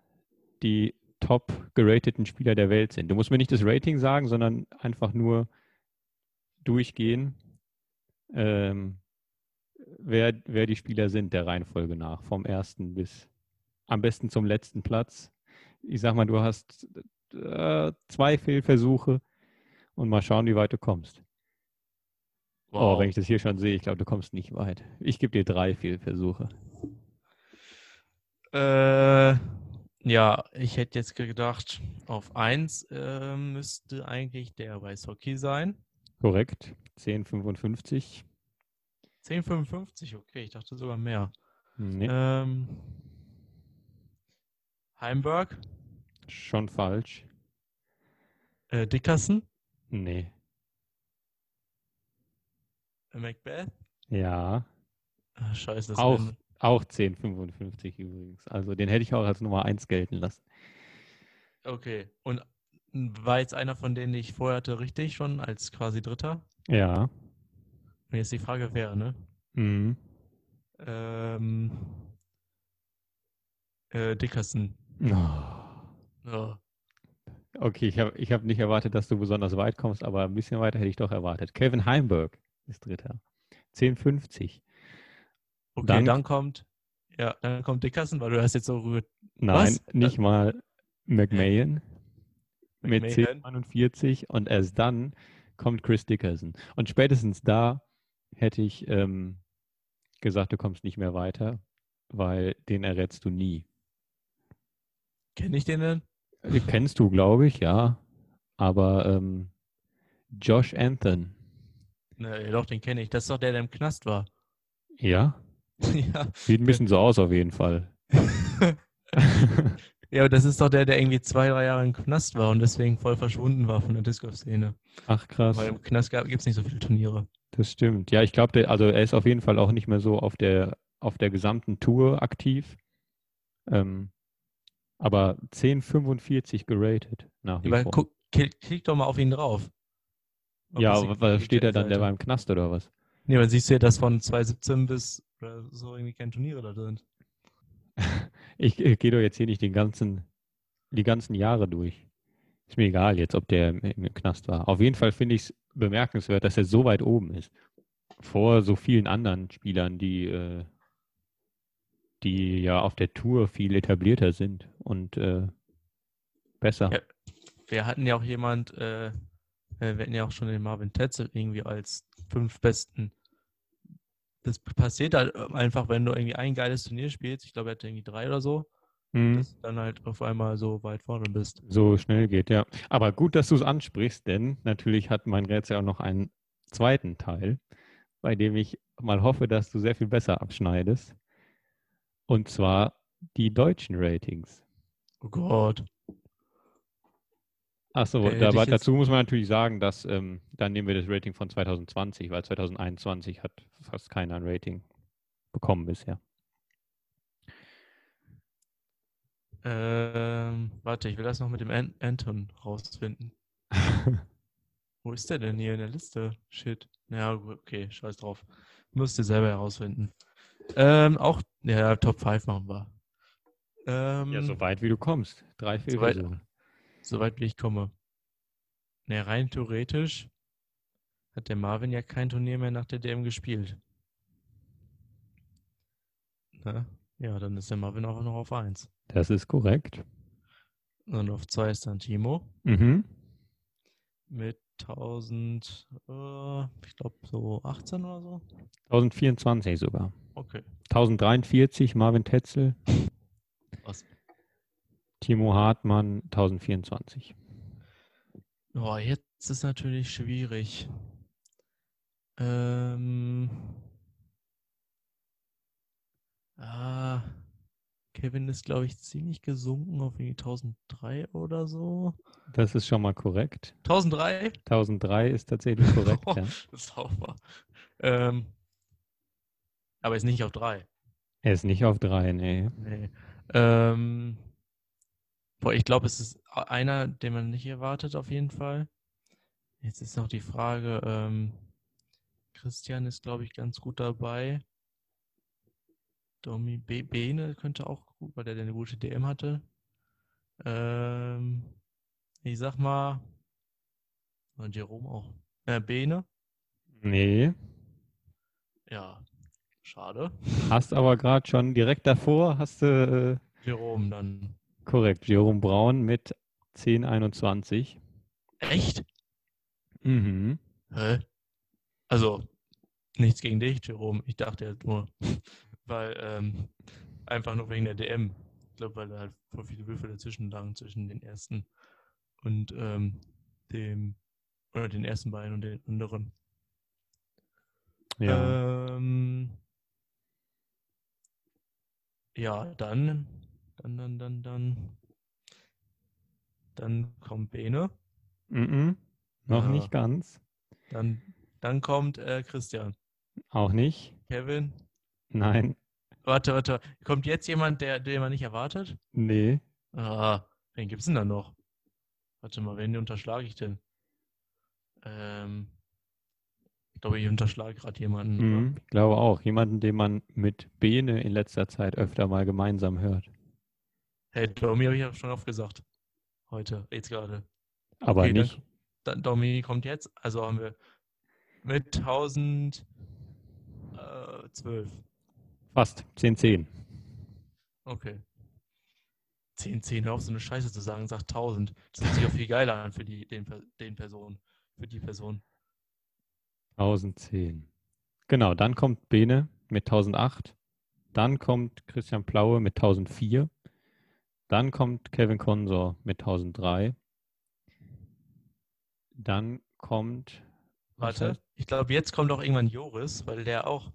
die top gerateten Spieler der Welt sind. Du musst mir nicht das Rating sagen, sondern einfach nur durchgehen, ähm, wer, wer die Spieler sind der Reihenfolge nach, vom ersten bis am besten zum letzten Platz. Ich sag mal, du hast äh, zwei Fehlversuche und mal schauen, wie weit du kommst. Oh, wenn ich das hier schon sehe, ich glaube, du kommst nicht weit. Ich gebe dir drei Fehlversuche. Äh, ja, ich hätte jetzt gedacht, auf 1 äh, müsste eigentlich der Weißhockey sein. Korrekt. 10,55. 10,55, okay, ich dachte sogar mehr. Nee, Ähm, Heimberg, schon falsch. äh, Dickerson, Nee. Macbeth. Ja, Ah, scheiße, das Auch. auch 10,55 übrigens. Also den hätte ich auch als Nummer 1 gelten lassen. Okay, und war jetzt einer von denen, ich vorher hatte, richtig schon als quasi Dritter? Ja. Jetzt die Frage wäre, ne? Mhm. Ähm, äh, Dickerson. Oh. Ja. Okay, ich habe ich hab nicht erwartet, dass du besonders weit kommst, aber ein bisschen weiter hätte ich doch erwartet. Kevin Heimberg ist Dritter. 10,50. Okay, Dann- dann, kommt, ja, dann kommt Dickerson, weil du hast jetzt so rührt. Nein, Was? nicht mal McMahon mit McMahon. 10,49 und erst dann kommt Chris Dickerson. Und spätestens da hätte ich ähm, gesagt, du kommst nicht mehr weiter, weil den errätst du nie. Kenn ich den denn? Den kennst du, glaube ich, ja. Aber ähm, Josh Anthon, Ne, doch, den kenne ich. Das ist doch der, der im Knast war. ja, ja. sieht ein bisschen so aus auf jeden Fall. ja, aber das ist doch der, der irgendwie zwei, drei Jahre im Knast war und deswegen voll verschwunden war von der Disc-Golf-Szene. Ach krass, Weil im Knast gibt es nicht so viele Turniere. Das stimmt. Ja, ich glaube, also er ist auf jeden Fall auch nicht mehr so auf der auf der gesamten Tour aktiv. Ähm, aber 10,45 geratet nach wie Aber vor. guck, klick, klick doch mal auf ihn drauf. Ob ja, aber weil die steht er dann, der war im Knast oder was? Nee, man siehst du ja, dass von 2017 bis so irgendwie keine Turniere da sind. Ich, äh, gehe doch jetzt hier nicht den ganzen, die ganzen Jahre durch. Ist mir egal jetzt, ob der im, Knast war. Auf jeden Fall finde ich es bemerkenswert, dass er so weit oben ist. Vor so vielen anderen Spielern, die, äh, die ja auf der Tour viel etablierter sind und äh, besser. Ja. Wir hatten ja auch jemand, äh, äh, wir hatten ja auch schon den Marvin Tetzel irgendwie als fünf besten. Das passiert halt einfach, wenn du irgendwie ein geiles Turnier spielst. Ich glaube, er hatte irgendwie drei oder so. Mhm. Dass du dann halt auf einmal so weit vorne bist. so schnell geht, ja. Aber gut, dass du es ansprichst, denn natürlich hat mein Rätsel auch noch einen zweiten Teil, bei dem ich mal hoffe, dass du sehr viel besser abschneidest. Und zwar die deutschen Ratings. Oh Gott. Achso, jetzt- dazu muss man natürlich sagen, dass ähm, dann nehmen wir das Rating von 2020, weil 2021 hat fast keiner ein Rating bekommen bisher. Ähm, warte, ich will das noch mit dem An Anton rausfinden. Wo ist der denn hier in der Liste? Shit. Ja, okay, scheiß drauf. Müsst ihr selber herausfinden. Ähm, auch, ja, Top 5 machen wir. Ähm, ja, so weit wie du kommst. Drei, vier So weit- Versuche. soweit wie ich komme. Ne, rein theoretisch hat der Marvin ja kein Turnier mehr nach der DM gespielt. Ne? Ja, dann ist der Marvin auch noch auf 1. Das ist korrekt. Und auf 2 ist dann Timo Mhm. mit 1000, äh, ich glaube so 18 oder so. 1024 sogar. Okay. 1043 Marvin Tetzel, Was? Timo Hartmann 1024. Oh, jetzt ist natürlich schwierig. Ähm. Ah, Kevin ist, glaube ich, ziemlich gesunken auf irgendwie 1003 oder so. Das ist schon mal korrekt. 1003? 1003 ist tatsächlich korrekt, Oh, ja. Sauber. Ähm, aber ist nicht auf 3. Er ist nicht auf 3, nee. Nee. Ähm, boah, ich glaube, es ist einer, den man nicht erwartet, auf jeden Fall. Jetzt ist noch die Frage, ähm, Christian ist, glaube ich, ganz gut dabei. Domi Be Bene könnte auch gut, weil der eine gute DM hatte. Ähm, ich sag mal, und Jerome auch. Äh, Bene? Nee. Ja, schade. Hast aber gerade schon direkt davor, hast du äh, Jerome dann. korrekt, Jerome Braun mit 1021. Echt? Mhm. Hä? Also, nichts gegen dich, Jerome. Ich dachte jetzt nur, weil, ähm, einfach nur wegen der DM. Ich glaube, weil da halt voll viele Würfel dazwischen lagen, zwischen den ersten und ähm, dem, oder den ersten beiden und den anderen. Ja. Ähm, ja, dann, dann, dann, dann, dann, dann kommt Bene, Mhm. Noch Ja. nicht ganz. dann, dann kommt äh, Christian. Auch nicht. Kevin, Nein. Warte, warte. Kommt jetzt jemand, der, den man nicht erwartet? Nee. Ah, wen gibt's denn da noch? Warte mal, wen unterschlage ich denn? Ähm, ich glaube, ich unterschlage gerade jemanden. Mhm. Ich glaube auch. Jemanden, den man mit Bene in letzter Zeit öfter mal gemeinsam hört. Hey, Domi habe ich ja schon oft gesagt. Heute, jetzt gerade. Aber Okay, dann- nicht. Dann, Domi kommt jetzt. Also haben wir mit 1012. Fast. 10-10. Okay. 10, 10, hör auf so eine Scheiße zu sagen, sag 1000. Das hört sich auch viel geiler an für die, den, den Personen. Für die Person. 1010. Genau, dann kommt Bene mit 1008. Dann kommt Christian Plaue mit 1004. Dann kommt Kevin Konsor mit 1003. Dann kommt. Warte, ich glaube, jetzt kommt auch irgendwann Joris, weil der auch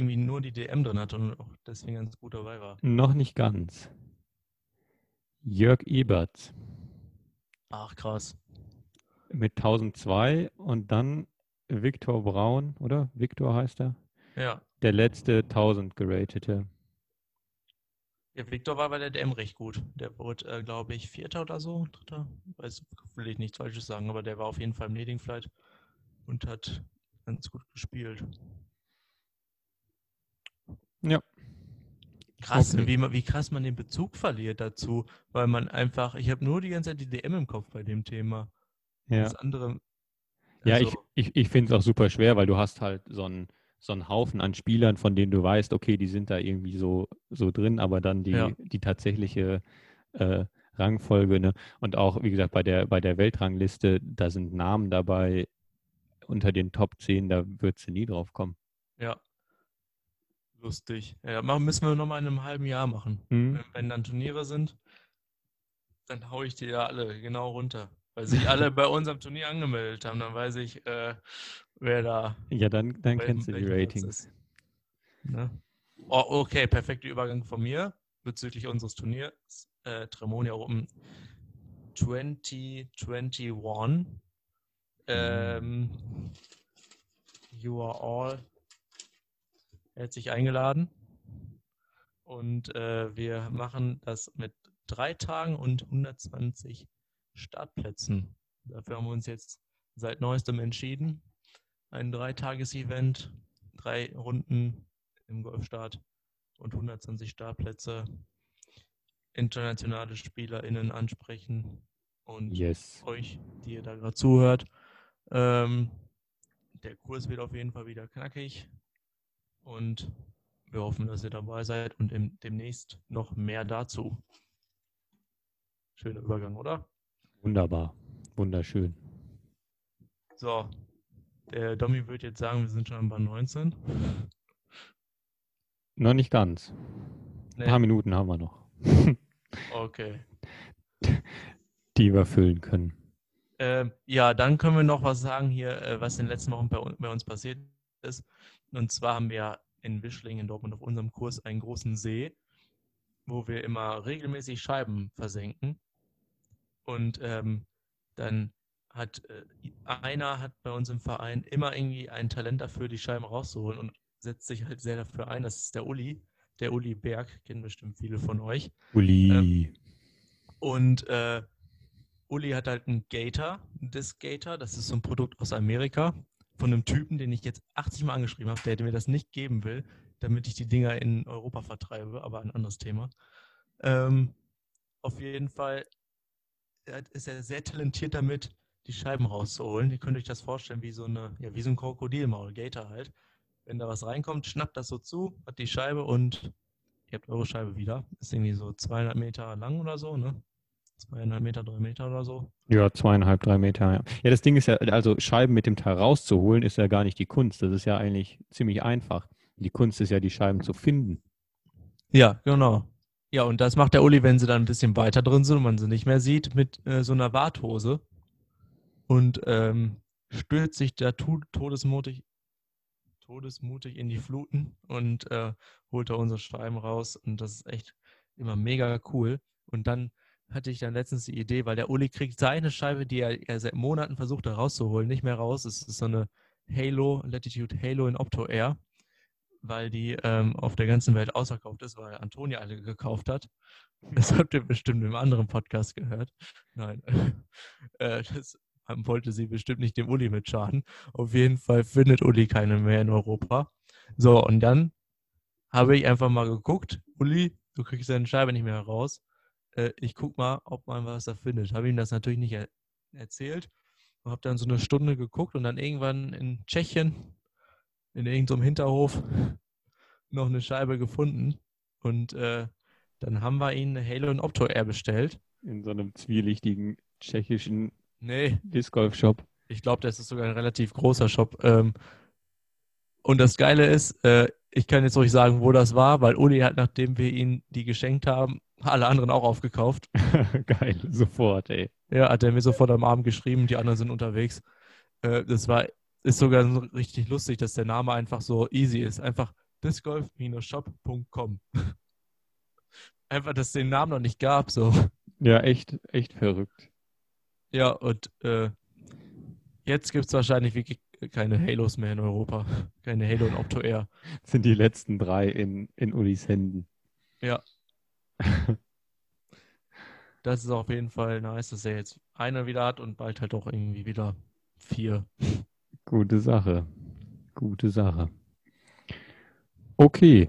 irgendwie nur die DM drin hat und auch deswegen ganz gut dabei war. Noch nicht ganz. Jörg Ebert Ach, krass. mit 1002 und dann Viktor Braun, oder? Viktor heißt er, Ja, der letzte 1000 geratete. Ja, Victor war bei der DM recht gut. Der wurde, äh, glaube ich, Vierter oder so. Dritter. Weiß, will ich nichts Falsches sagen, aber der war auf jeden Fall im Leading Flight und hat ganz gut gespielt. Ja. Krass, Okay. wie, wie krass man den Bezug verliert dazu, weil man einfach, ich habe nur die ganze Zeit die DM im Kopf bei dem Thema. Ja, Das andere. ja ich, also, ich, ich finde es auch super schwer, weil du hast halt so einen so einen Haufen an Spielern, von denen du weißt, okay, die sind da irgendwie so, so drin, aber dann die, Ja. die tatsächliche äh, Rangfolge, ne? Und auch, wie gesagt, bei der, bei der Weltrangliste, da sind Namen dabei unter den Top 10, da würdest du nie drauf kommen. Ja. Lustig. Ja, machen, müssen wir nochmal in einem halben Jahr machen. Hm? Wenn, wenn dann Turniere sind, dann haue ich die ja alle genau runter. Weil sich alle bei unserem Turnier angemeldet haben, dann weiß ich, äh, wer da Ja, dann, dann kennst du die Ratings. Ne? Oh, okay, perfekter Übergang von mir bezüglich unseres Turniers. Äh, Tremonia Open 2021. Ähm, you are all herzlich eingeladen. Und äh, wir machen das mit drei Tagen und 120 Startplätzen. Dafür haben wir uns jetzt seit neuestem entschieden. Ein Dreitages-Event, drei Runden im Golfstart und 120 Startplätze. Internationale SpielerInnen ansprechen und Yes. euch, die ihr da gerade zuhört. Ähm, der Kurs wird auf jeden Fall wieder knackig und wir hoffen, dass ihr dabei seid und im, demnächst noch mehr dazu. Schöner Übergang, oder? Wunderbar. Wunderschön. So, der Domi wird jetzt sagen, wir sind schon am Band 19. Noch nicht ganz. Nee, Ein paar Minuten haben wir noch, okay. die wir füllen können. Ähm, ja, dann können wir noch was sagen hier, äh, was in den letzten Wochen bei, bei uns passiert ist. Und zwar haben wir in Wischlingen in Dortmund auf unserem Kurs einen großen See, wo wir immer regelmäßig Scheiben versenken. Und ähm, dann hat äh, einer hat bei uns im Verein immer irgendwie ein Talent dafür, die Scheiben rauszuholen und setzt sich halt sehr dafür ein. Das ist der Uli, der Uli Berg, kennen bestimmt viele von euch. Uli. Und äh, Uli hat halt einen Gator, einen Disc Gator. Das ist so ein Produkt aus Amerika von einem Typen, den ich jetzt 80 Mal angeschrieben habe, der mir das nicht geben will, damit ich die Dinger in Europa vertreibe, aber ein anderes Thema. Ähm, auf jeden Fall ist er sehr talentiert damit, die Scheiben rauszuholen. Ihr könnt euch das vorstellen wie so eine, ja, wie so ein Krokodilmaul, Gator halt. Wenn da was reinkommt, schnappt das so zu, hat die Scheibe und ihr habt eure Scheibe wieder. Ist irgendwie so 200 Meter lang oder so, ne? Zweieinhalb Meter, drei Meter oder so. Ja, zweieinhalb, drei Meter. Ja. ja, das Ding ist ja, also Scheiben mit dem Teil rauszuholen, ist ja gar nicht die Kunst. Das ist ja eigentlich ziemlich einfach. Die Kunst ist ja, die Scheiben zu finden. Ja, genau. Ja, und das macht der Uli, wenn sie dann ein bisschen weiter drin sind und man sie nicht mehr sieht, mit äh, so einer Warthose. Und ähm, stürzt sich da todesmutig, todesmutig in die Fluten und äh, holt da unsere Scheiben raus. Und das ist echt immer mega cool. Und dann hatte ich dann letztens die Idee, weil der Uli kriegt seine Scheibe, die er, er seit Monaten versucht da rauszuholen, nicht mehr raus. Es ist so eine Halo, Latitude Halo in Opto Air, weil die ähm, auf der ganzen Welt ausverkauft ist, weil Antonia alle gekauft hat. Das habt ihr bestimmt im anderen Podcast gehört. Nein, äh, das wollte sie bestimmt nicht dem Uli mit schaden. Auf jeden Fall findet Uli keine mehr in Europa. So, und dann habe ich einfach mal geguckt, Uli, du kriegst deine Scheibe nicht mehr raus. Äh, ich guck mal, ob man was da findet. Habe ihm das natürlich nicht er erzählt und habe dann so eine Stunde geguckt und dann irgendwann in Tschechien, in irgendeinem Hinterhof, noch eine Scheibe gefunden. Und äh, dann haben wir ihn eine Halo und Opto Air bestellt. In so einem zwielichtigen tschechischen Nee, Disc Golf Shop. ich glaube, das ist sogar ein relativ großer Shop. Ähm, und das Geile ist, äh, ich kann jetzt ruhig sagen, wo das war, weil Uli hat, nachdem wir ihn die geschenkt haben, alle anderen auch aufgekauft. Geil, sofort, ey. Ja, hat er mir sofort am Abend geschrieben, die anderen sind unterwegs. Äh, das war, ist sogar so richtig lustig, dass der Name einfach so easy ist. Einfach discgolf-shop.com. einfach, dass es den Namen noch nicht gab, so. Ja, echt, echt verrückt. Ja, und äh, jetzt gibt es wahrscheinlich wirklich keine Halos mehr in Europa. Keine Halo und Opto Air. sind die letzten drei in, in Ulis Händen. Ja. Das ist auf jeden Fall nice, dass er jetzt eine wieder hat und bald halt auch irgendwie wieder vier. Gute Sache. Gute Sache. Okay.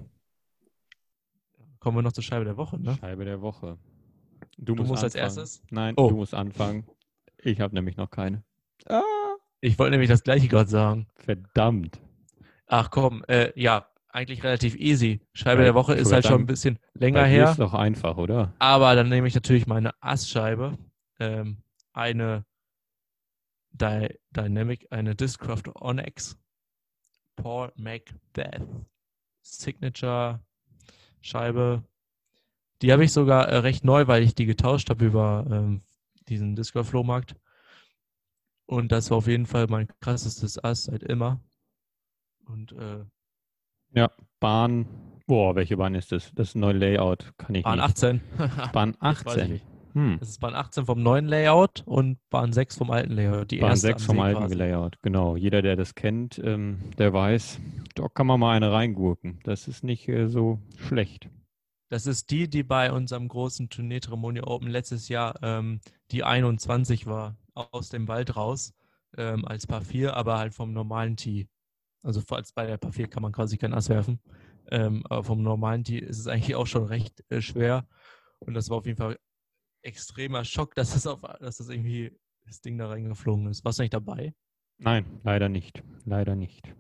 Kommen wir noch zur Scheibe der Woche, ne? Scheibe der Woche. Du, Du musst als anfangen. erstes? Nein, Oh. du musst anfangen. Ich habe nämlich noch keine. Ah, Ich wollte nämlich das gleiche gerade sagen. verdammt. Ach komm, äh, ja, eigentlich relativ easy. Scheibe Ja, der Woche ist halt schon ein bisschen länger her. ist doch einfach, oder? Aber dann nehme ich natürlich meine Ass-Scheibe. Ähm, eine Dy Dynamic, eine Discraft Onyx Paul Macbeth Signature Scheibe. Die habe ich sogar äh, recht neu, weil ich die getauscht habe über ähm, diesen Discraft Flohmarkt. Und das war auf jeden Fall mein krassestes Ass seit immer. Und äh, Bahn. Boah, welche Bahn ist das? Das neue Layout kann ich Bahn nicht. 18. Bahn Jetzt weiß ich 18. nicht. Hm. Das ist Bahn 18 vom neuen Layout und Bahn 6 vom alten Layout. Die Bahn erste 6 am vom See alten quasi. Layout, genau. Jeder, der das kennt, ähm, der weiß, da kann man mal eine reingurken. Das ist nicht äh, so schlecht. Das ist die, die bei unserem großen Turnier Tremonio Open letztes Jahr ähm, die 21 war, aus dem Wald raus, ähm, als Paar 4, aber halt vom normalen Tee. Also als bei der 4 kann man quasi kein Ass werfen. Ähm, aber vom normalen Tee ist es eigentlich auch schon recht äh, schwer. Und das war auf jeden Fall extremer Schock, dass das, auf, dass das irgendwie das Ding da reingeflogen ist. Warst du nicht dabei? Nein, leider nicht. Leider nicht.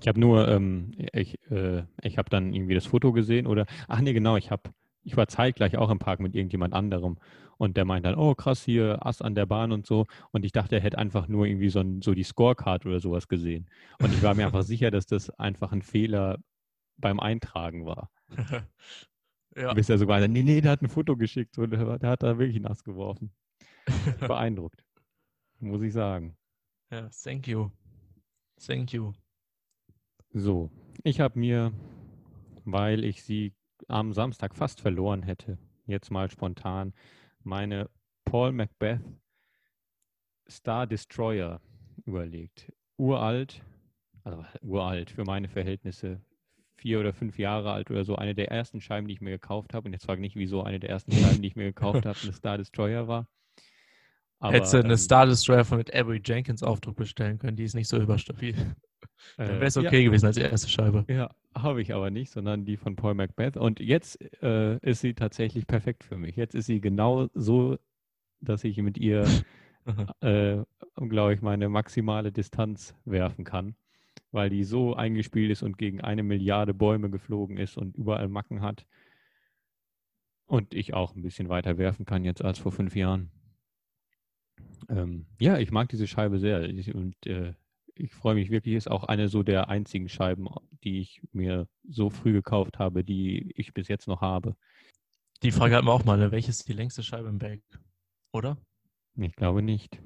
Ich habe nur, ähm, ich, äh, ich habe dann irgendwie das Foto gesehen oder, ach nee, genau, ich habe, ich war zeitgleich auch im Park mit irgendjemand anderem und der meint dann, oh krass, hier Ass an der Bahn und so und ich dachte, er hätte einfach nur irgendwie so, ein, so die Scorecard oder sowas gesehen und ich war mir einfach sicher, dass das einfach ein Fehler beim Eintragen war. ja. Bis er sogar, nee, nee, der hat ein Foto geschickt und der, der hat da wirklich nass geworfen. Beeindruckt, muss ich sagen. ja, thank you. Thank you. So, ich habe mir, weil ich sie am Samstag fast verloren hätte, jetzt mal spontan meine Paul Macbeth Star Destroyer überlegt. Uralt, also uralt für meine Verhältnisse, vier oder fünf Jahre alt oder so, eine der ersten Scheiben, die ich mir gekauft habe. Und jetzt frage ich nicht, wieso eine der ersten Scheiben, die ich mir gekauft habe, eine Star Destroyer war. Hättest du eine ähm, Star Destroyer von mit Avery Jenkins Aufdruck bestellen können, die ist nicht so überstabil. Dann äh, wäre es ja. okay gewesen als erste Scheibe. Ja, habe ich aber nicht, sondern die von Paul Macbeth. Und jetzt äh, ist sie tatsächlich perfekt für mich. Jetzt ist sie genau so, dass ich mit ihr, äh, glaube ich, meine maximale Distanz werfen kann, weil die so eingespielt ist und gegen eine Milliarde Bäume geflogen ist und überall Macken hat. Und ich auch ein bisschen weiter werfen kann jetzt als vor fünf Jahren. Ähm, ja, ich mag diese Scheibe sehr. Ich, und äh, ich freue mich wirklich, ist auch eine so der einzigen Scheiben, die ich mir so früh gekauft habe, die ich bis jetzt noch habe. Die Frage hatten wir auch mal, ne? welches ist die längste Scheibe im Bag? Oder? Ich glaube nicht.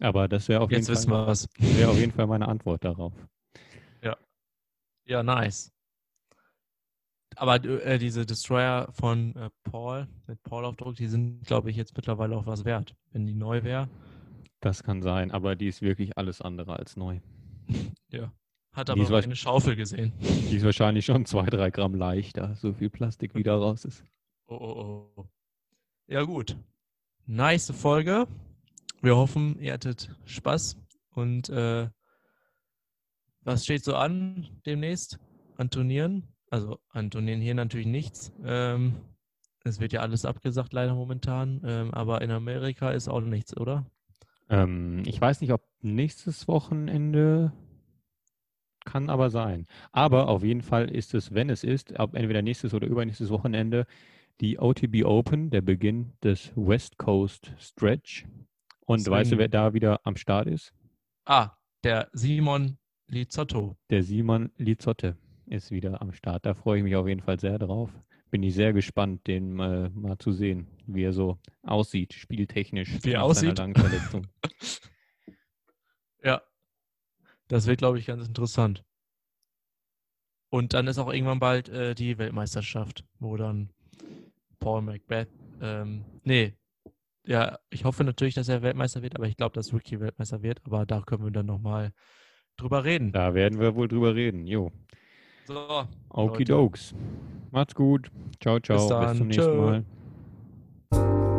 Aber das wäre auf, jeden Jetzt wissen Fall- wir was. wäre auf jeden Fall meine Antwort darauf. Ja, nice. Aber äh, diese Destroyer von äh, Paul, mit Paul-Aufdruck, die sind, glaube ich, jetzt mittlerweile auch was wert. Wenn die neu wäre. Das kann sein, aber die ist wirklich alles andere als neu. Ja. Hat Die aber was- eine Schaufel gesehen. Die ist wahrscheinlich schon zwei, drei Gramm leichter, so viel Plastik wieder raus ist. Oh, oh, oh. Ja, gut. Nice Folge. Wir hoffen, ihr hattet Spaß. Und äh, was steht so an demnächst an Turnieren? Also an Turnieren hier natürlich nichts. Ähm, es wird ja alles abgesagt, leider momentan. Ähm, aber in Amerika ist auch nichts, oder? Ähm, ich weiß nicht, ob nächstes Wochenende kann aber sein. Aber auf jeden Fall ist es, wenn es ist, ob entweder nächstes oder übernächstes Wochenende, die OTB Open, der Beginn des West Coast Stretch. Und weißt du, wer da wieder am Start ist? Ah, der Simon Lizzotto. Der Simon Lizotte ist wieder am Start. Da freue ich mich auf jeden Fall sehr drauf bin ich sehr gespannt, den mal, mal zu sehen, wie er so aussieht, spieltechnisch. Wie er aussieht. Langen ja. Das wird, glaube ich, ganz interessant. Und dann ist auch irgendwann bald äh, die Weltmeisterschaft, wo dann Paul Macbeth, ähm, nee, ja, ich hoffe natürlich, dass er Weltmeister wird, aber ich glaube, dass Ricky Weltmeister wird, aber da können wir dann nochmal drüber reden. Da werden wir wohl drüber reden, jo. So. Okidokes. Macht's gut. Ciao, ciao. Bis, Bis zum nächsten Ciao. Mal.